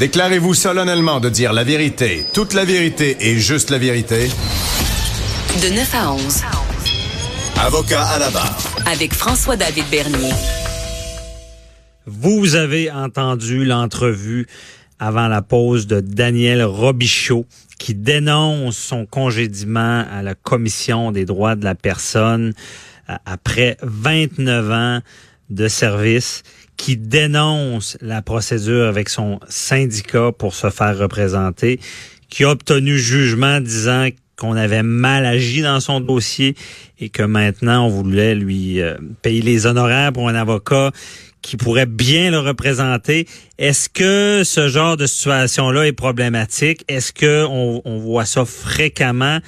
Déclarez-vous solennellement de dire la vérité, toute la vérité et juste la vérité? De 9 à 11. Avocat à la barre. Avec François-David Bernier. Vous avez entendu l'entrevue avant la pause de Daniel Robichaud qui dénonce son congédiement à la Commission des droits de la personne euh, après 29 ans de service qui dénonce la procédure avec son syndicat pour se faire représenter, qui a obtenu jugement disant qu'on avait mal agi dans son dossier et que maintenant on voulait lui euh, payer les honoraires pour un avocat qui pourrait bien le représenter. Est-ce que ce genre de situation-là est problématique? Est-ce que on, on voit ça fréquemment?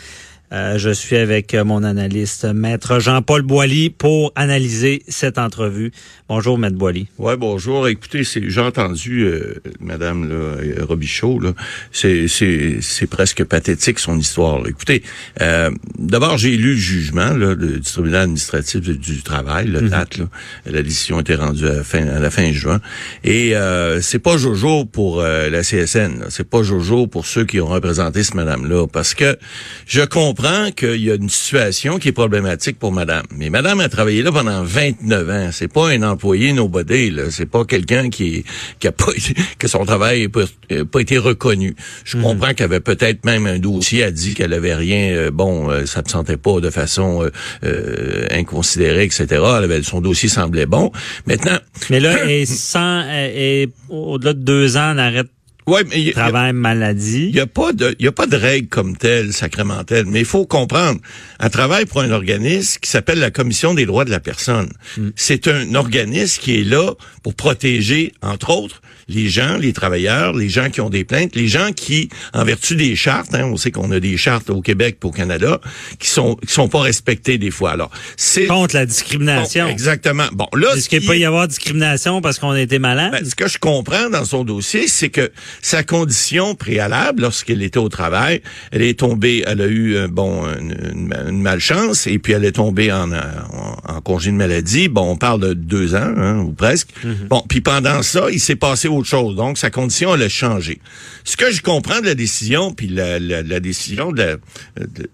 Euh, je suis avec mon analyste, maître Jean-Paul Boilly, pour analyser cette entrevue. Bonjour, maître Boilly. Ouais, bonjour. Écoutez, j'ai entendu euh, Madame là, euh, Robichaud. Là, c'est presque pathétique son histoire. Écoutez, euh, d'abord j'ai lu le jugement là, du tribunal administratif du, travail, le mhm. date. Là, la décision a été rendue à la fin à la fin juin. Et euh, c'est pas Jojo pour la CSN. C'est pas Jojo pour ceux qui ont représenté ce Madame là, parce que je comprends qu'il y a une situation qui est problématique pour madame. Mais madame a travaillé là pendant 29 ans. C'est pas un employé nobody, là. C'est pas quelqu'un qui, qui a pas, que son travail n'a pas, été reconnu. Je hmm. comprends qu'elle avait peut-être même un dossier a dit qu'elle avait rien, euh, bon, euh, ça ne sentait pas de façon euh, inconsidérée, etc. Elle avait, son dossier semblait bon. Maintenant. Mais là, et sans, et au-delà de deux ans, on arrête Ouais, mais travail maladie. Il y a pas de il y a pas de règle comme telle sacramentelle, mais il faut comprendre. Un travail pour un organisme qui s'appelle la Commission des droits de la personne. Hmm. C'est un organisme qui est là pour protéger entre autres les gens, les travailleurs, les gens qui ont des plaintes, les gens qui en vertu des chartes, hein, on sait qu'on a des chartes au Québec et au Canada qui sont qui sont pas respectées des fois. Alors, c'est contre la discrimination. exactement. Bon, là est-ce qu'il peut y avoir discrimination parce qu'on a été malade? Ben, ce que je comprends dans son dossier, c'est que sa condition préalable, lorsqu'elle était au travail, elle est tombée, elle a eu euh, bon une, malchance et puis elle est tombée en, en, congé de maladie. Bon, on parle de deux ans hein, ou presque. Mm-hmm. Bon, puis pendant ça, il s'est passé autre chose. Donc sa condition elle a changé. Ce que je comprends de la décision, puis la, la, décision de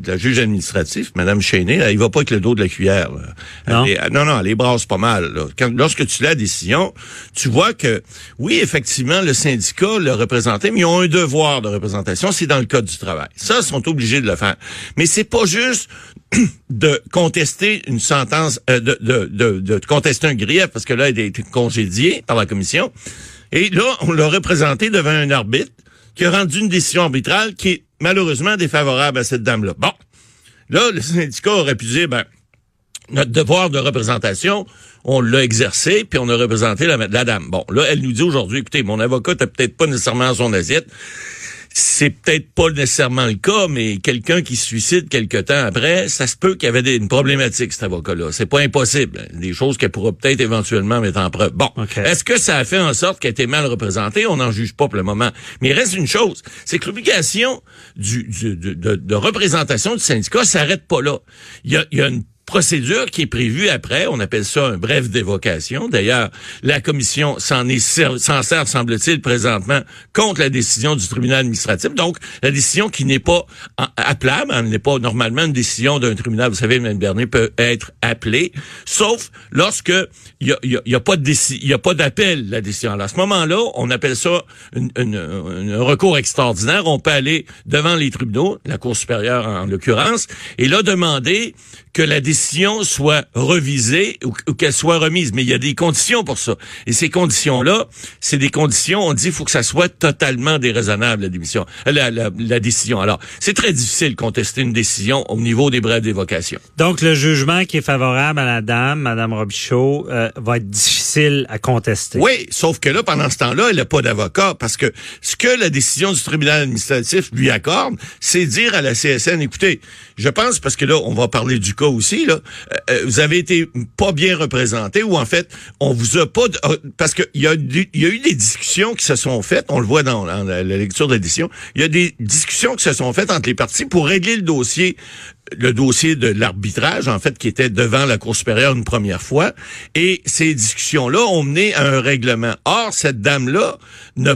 la, juge administratif, Madame Cheney, elle, il va pas avec le dos de la cuillère. Non. non, non, elle les brasse pas mal. lorsque tu l'as la décision, tu vois que oui, effectivement, le syndicat le mais ils ont un devoir de représentation, c'est dans le code du travail. Ça, ils sont obligés de le faire. Mais c'est pas juste de contester une sentence, euh, de, de, de, contester un grief, parce que là, il a été congédié par la commission. Et là, on l'a représenté devant un arbitre qui a rendu une décision arbitrale qui est malheureusement défavorable à cette dame-là. Bon, là, le syndicat aurait pu dire, ben, notre devoir de représentation, on l'a exercé, puis on a représenté la, la, dame. Bon, là, elle nous dit aujourd'hui, écoutez, mon avocat n'a peut-être pas nécessairement son assiette. C'est peut-être pas nécessairement le cas, mais quelqu'un qui se suicide quelque temps après, ça se peut qu'il y avait une problématique, cet avocat-là. C'est pas impossible. Des choses qu'elle pourra peut-être éventuellement mettre en preuve. Bon. Est-ce que ça a fait en sorte qu'elle était mal représentée? On n'en juge pas pour le moment. Mais il reste une chose. C'est que l'obligation du, de, représentation du syndicat s'arrête pas là. Il y a, il y a une procédure qui est prévue après. On appelle ça un bref d'évocation. D'ailleurs, la commission s'en sert, semble-t-il, présentement contre la décision du tribunal administratif. Donc, la décision qui n'est pas appelable, elle n'est pas normalement une décision d'un tribunal. Vous savez, Mme Bernier peut être appelée, sauf lorsque il y a, y a, pas de il y a pas d'appel la décision. Alors, à ce moment-là, on appelle ça un recours extraordinaire. On peut aller devant les tribunaux, la Cour supérieure en l'occurrence, et là demander que la décision soit revisée ou, qu'elle soit remise. Mais il y a des conditions pour ça. Et ces conditions-là, c'est des conditions, on dit, faut que ça soit totalement déraisonnable, la démission, euh, la, la, la décision. Alors, c'est très difficile de contester une décision au niveau des brèves d'évocation. Donc, le jugement qui est favorable à la dame, Madame Robichaud, euh, va être difficile à contester. Oui, sauf que là, pendant ce temps-là, elle n'a pas d'avocat parce que ce que la décision du tribunal administratif lui accorde, c'est dire à la CSN, écoutez, je pense, parce que là, on va parler du cas aussi, là, euh, euh, vous avez été pas bien représenté ou en fait, on vous a pas... Euh, parce qu'il y, a, y a eu des discussions qui se sont faites, on le voit dans, la, lecture de l'édition, il y a des discussions qui se sont faites entre les parties pour régler le dossier le dossier de l'arbitrage, en fait, qui était devant la Cour supérieure une première fois. Et ces discussions-là ont mené à un règlement. Or, cette dame-là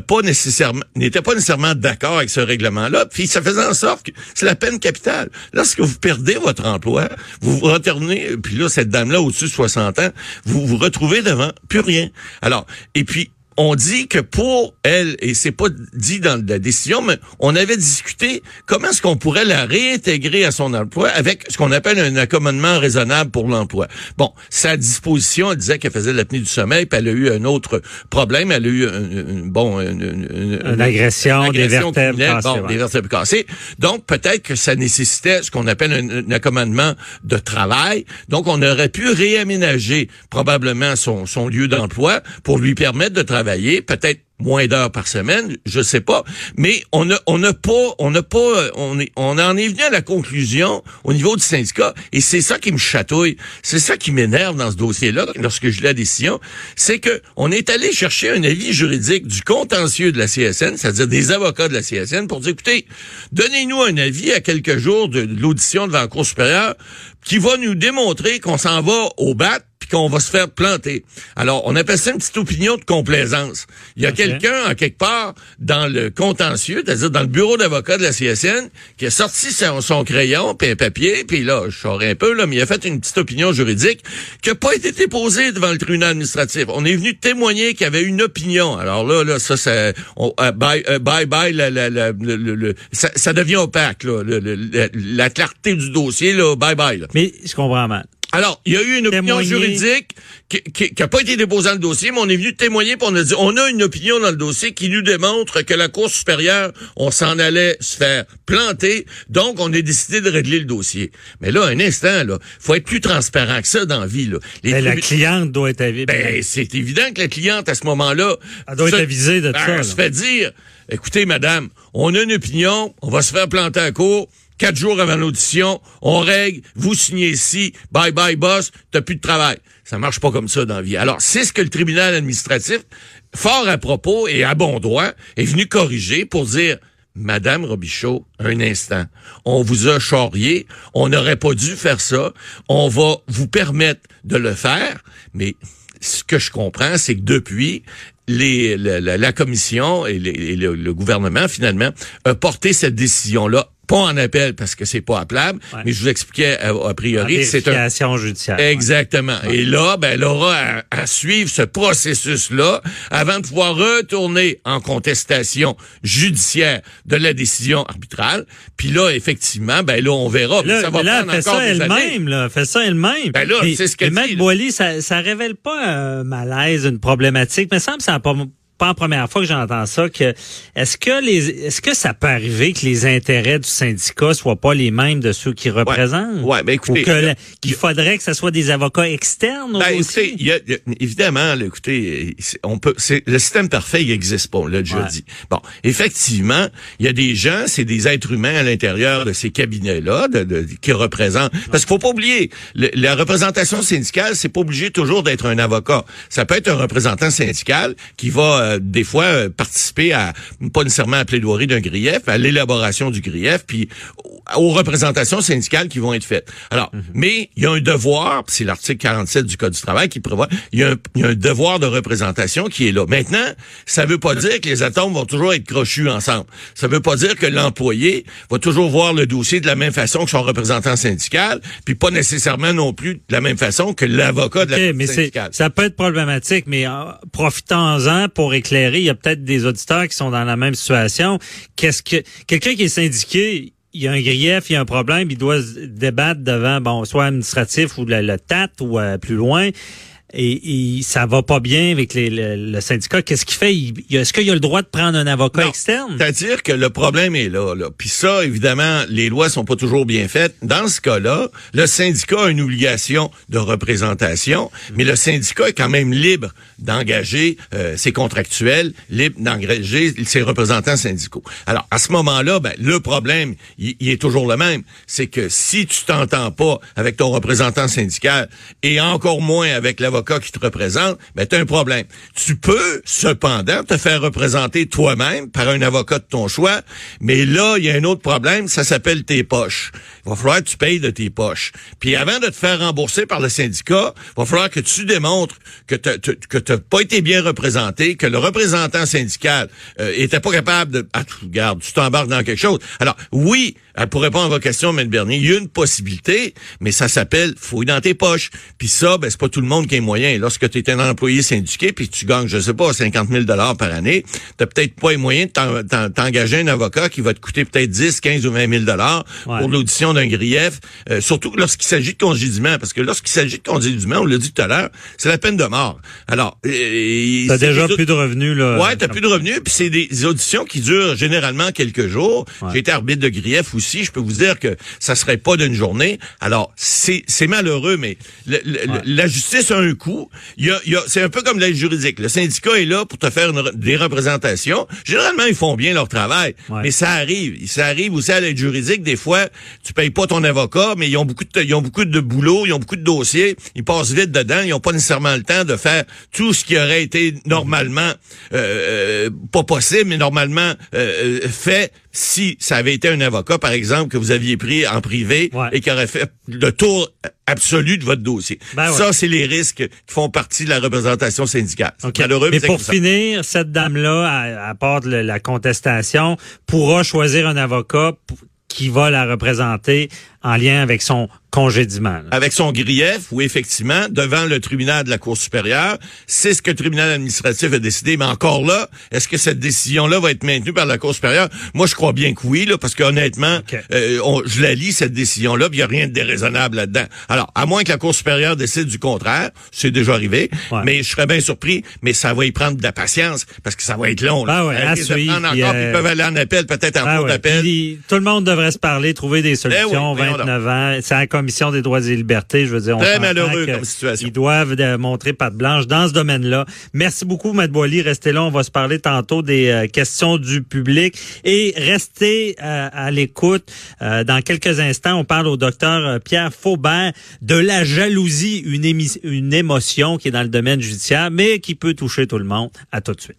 pas nécessairement, n'était pas nécessairement d'accord avec ce règlement-là. Puis ça faisait en sorte que c'est la peine capitale. Lorsque vous perdez votre emploi, vous vous retournez, puis là, cette dame-là, au-dessus de 60 ans, vous vous retrouvez devant plus rien. Alors, et puis, on dit que pour elle, et c'est pas dit dans la décision, mais on avait discuté comment est-ce qu'on pourrait la réintégrer à son emploi avec ce qu'on appelle un accommodement raisonnable pour l'emploi. Bon, sa disposition, elle disait qu'elle faisait l'apnée du sommeil, puis elle a eu un autre problème, elle a eu un, bon une, agression, des vertèbres cassées, bon, des vertèbres cassées. Donc peut-être que ça nécessitait ce qu'on appelle un, accommodement de travail. Donc on aurait pu réaménager probablement son, son lieu d'emploi pour lui permettre de travailler peut-être moins d'heures par semaine, je sais pas, mais on n'a on pas on n'a pas on est en est venu à la conclusion au niveau du syndicat et c'est ça qui me chatouille, c'est ça qui m'énerve dans ce dossier-là lorsque je lis la décision, c'est que on est allé chercher un avis juridique du contentieux de la CSN, c'est-à-dire des avocats de la CSN pour dire écoutez, donnez-nous un avis à quelques jours de, l'audition devant la Cour supérieure qui va nous démontrer qu'on s'en va au bat qu'on va se faire planter. Alors, on appelle ça une petite opinion de complaisance. Il y a quelqu'un, en quelque part, dans le contentieux, c'est-à-dire dans le bureau d'avocat de la CSN, qui a sorti son, crayon, puis un papier, puis là, je saurais un peu, là, mais il a fait une petite opinion juridique qui n'a pas été déposée devant le tribunal administratif. On est venu témoigner qu'il y avait une opinion. Alors là, là, ça, ça on, euh, bye, euh, bye, bye, la, la, la, le, ça, ça, devient opaque, là, la, clarté du dossier, là, bye, bye. Là. Mais je comprends mal. Alors, il y a eu une opinion juridique qui n'a pas été déposée dans le dossier, mais on est venu témoigner pour nous dire, on a une opinion dans le dossier qui nous démontre que la Cour supérieure, on s'en allait se faire planter, donc on a décidé de régler le dossier. Mais là, un instant, là, faut être plus transparent que ça dans la vie. Là. Ben, la cliente doit être avisée. Ben, c'est évident que la cliente, à ce moment-là... Elle doit être avisée de ben, ça. Elle se fait dire, écoutez, madame, on a une opinion, on va se faire planter à court, Quatre jours avant l'audition, on règle, vous signez ici, bye bye boss, t'as plus de travail. Ça marche pas comme ça dans la vie. Alors, c'est ce que le tribunal administratif, fort à propos et à bon droit, est venu corriger pour dire, Madame Robichaud, un instant, on vous a charrié, on n'aurait pas dû faire ça, on va vous permettre de le faire, mais ce que je comprends, c'est que depuis, les, la, commission et, le, le, gouvernement, finalement, a porté cette décision-là pas en appel parce que c'est pas appelable, mais je vous expliquais a, priori, c'est un judiciaire. Exactement. Et là, ben elle aura à, suivre ce processus-là avant de pouvoir retourner en contestation judiciaire de la décision arbitrale. Puis là, effectivement, ben là on verra. Là, ça va là, fait ça elle-même, là, fait ça elle-même. Ben là, c'est ce que dit. Boily, ça, ça révèle pas un malaise, une problématique, mais ça me semble pas pas la première fois que j'entends ça que est-ce que les est-ce que ça peut arriver que les intérêts du syndicat soient pas les mêmes de ceux qui représentent? Ouais, ben écoutez, qu'il faudrait que ce soit des avocats externes ben, écoutez, y a, évidemment, écoutez, on peut c'est le système parfait il existe pas, là je dis. Bon, effectivement, il y a des gens, c'est des êtres humains à l'intérieur de ces cabinets là de, qui représentent. Parce qu'il faut pas oublier la représentation syndicale, c'est pas obligé toujours d'être un avocat. Ça peut être un représentant syndical qui va euh, des fois euh, participer à pas nécessairement à la plaidoirie d'un grief, à l'élaboration du grief, puis aux représentations syndicales qui vont être faites. Alors, mhm. mais il y a un devoir, c'est l'article 47 du Code du travail qui prévoit, il y, a un, devoir de représentation qui est là. Maintenant, ça veut pas dire que les atomes vont toujours être crochus ensemble. Ça veut pas dire que l'employé va toujours voir le dossier de la même façon que son représentant syndical, puis pas nécessairement non plus de la même façon que l'avocat de la mais syndicale. Ça peut être problématique, mais euh, profitons-en pour éclairer. Il y a peut-être des auditeurs qui sont dans la même situation. Qu'est-ce que quelqu'un qui est syndiqué, il y a un grief, il y a un problème, il doit se débattre devant, bon, soit administratif ou le, TAT ou euh, plus loin et, et, ça va pas bien avec les, le, syndicat, qu'est-ce qu'il fait? Est-ce qu'il a le droit de prendre un avocat externe? C'est-à-dire que le problème est là. là. Puis ça, évidemment, les lois sont pas toujours bien faites. Dans ce cas-là, le syndicat a une obligation de représentation, mais le syndicat est quand même libre d'engager euh, ses contractuels, libre d'engager ses représentants syndicaux. Alors, à ce moment-là, ben, le problème, il, il est toujours le même. C'est que si tu t'entends pas avec ton représentant syndical et encore moins avec l'avocat qui te représente, ben tu as un problème. Tu peux cependant te faire représenter toi-même par un avocat de ton choix, mais là, il y a un autre problème, ça s'appelle tes poches. Il va falloir que tu payes de tes poches. Puis avant de te faire rembourser par le syndicat, il va falloir que tu démontres que tu que t'as pas été bien représenté, que le représentant syndical euh, était pas capable de... Ah, regarde, tu t'embarques dans quelque chose. Alors, oui, pour répondre à votre question, M. Bernier, il y a une possibilité, mais ça s'appelle fouille dans tes poches. Puis ça, ben, c'est pas tout le monde qui a Lorsque tu es un employé syndiqué, puis tu gagnes, je sais pas, 50 000 par année, t'as peut-être pas les moyens de t'engager un avocat qui va te coûter peut-être 10, 15 ou 20 000 pour l'audition d'un grief, euh, surtout lorsqu'il s'agit de congédiement, parce que lorsqu'il s'agit de congédiement, on l'a dit tout à l'heure, c'est la peine de mort. Alors, euh, t'as déjà plus de revenus là. Ouais, t'as plus de revenus, puis c'est des auditions qui durent généralement quelques jours. J'ai été arbitre de grief aussi, je peux vous dire que ça serait pas d'une journée. Alors, c'est c'est malheureux, mais la justice a un coût. Il y a, il y a c'est un peu comme l'aide juridique. Le syndicat est là pour te faire des représentations. Généralement, ils font bien leur travail, mais ça arrive. Ça arrive aussi à l'aide juridique. Des fois, tu payes pas ton avocat, mais ils ont beaucoup de, ils ont beaucoup de boulot, ils ont beaucoup de dossiers. Ils passent vite dedans. Ils ont pas nécessairement le temps de faire tout ce qui aurait été normalement euh, euh pas possible, mais normalement euh, euh, fait si ça avait été un avocat, par exemple, que vous aviez pris en privé et qui aurait fait le tour absolu de votre dossier. Ben ça, c'est les risques qui font partie de la représentation syndicale. mais, pour finir, cette dame-là, à, à part la contestation, pourra choisir un avocat qui va la représenter en lien avec son congédiement. Avec son grief, ou effectivement, devant le tribunal de la Cour supérieure, c'est ce que le tribunal administratif a décidé. Mais encore là, est-ce que cette décision-là va être maintenue par la Cour supérieure? Moi, je crois bien que oui, là, parce qu'honnêtement, euh, je la lis, cette décision-là, il n'y a rien de déraisonnable là-dedans. Alors, à moins que la Cour supérieure décide du contraire, c'est déjà arrivé, mais je serais bien surpris, mais ça va y prendre de la patience, parce que ça va être long. Ah ouais, suivre, encore, euh, ils peuvent aller en appel, peut-être en ah cours d'appel. Tout le monde devrait se parler, trouver des ben solutions. 29 ans, c'est la Commission des droits et libertés, je veux dire. On Très malheureux comme situation. Ils doivent montrer patte blanche dans ce domaine-là. Merci beaucoup, Matt Boily. Restez là, on va se parler tantôt des euh, questions du public. Et restez euh, à l'écoute. Euh, dans quelques instants, on parle au docteur Pierre Faubert de la jalousie, une, une émotion qui est dans le domaine judiciaire, mais qui peut toucher tout le monde. À tout de suite.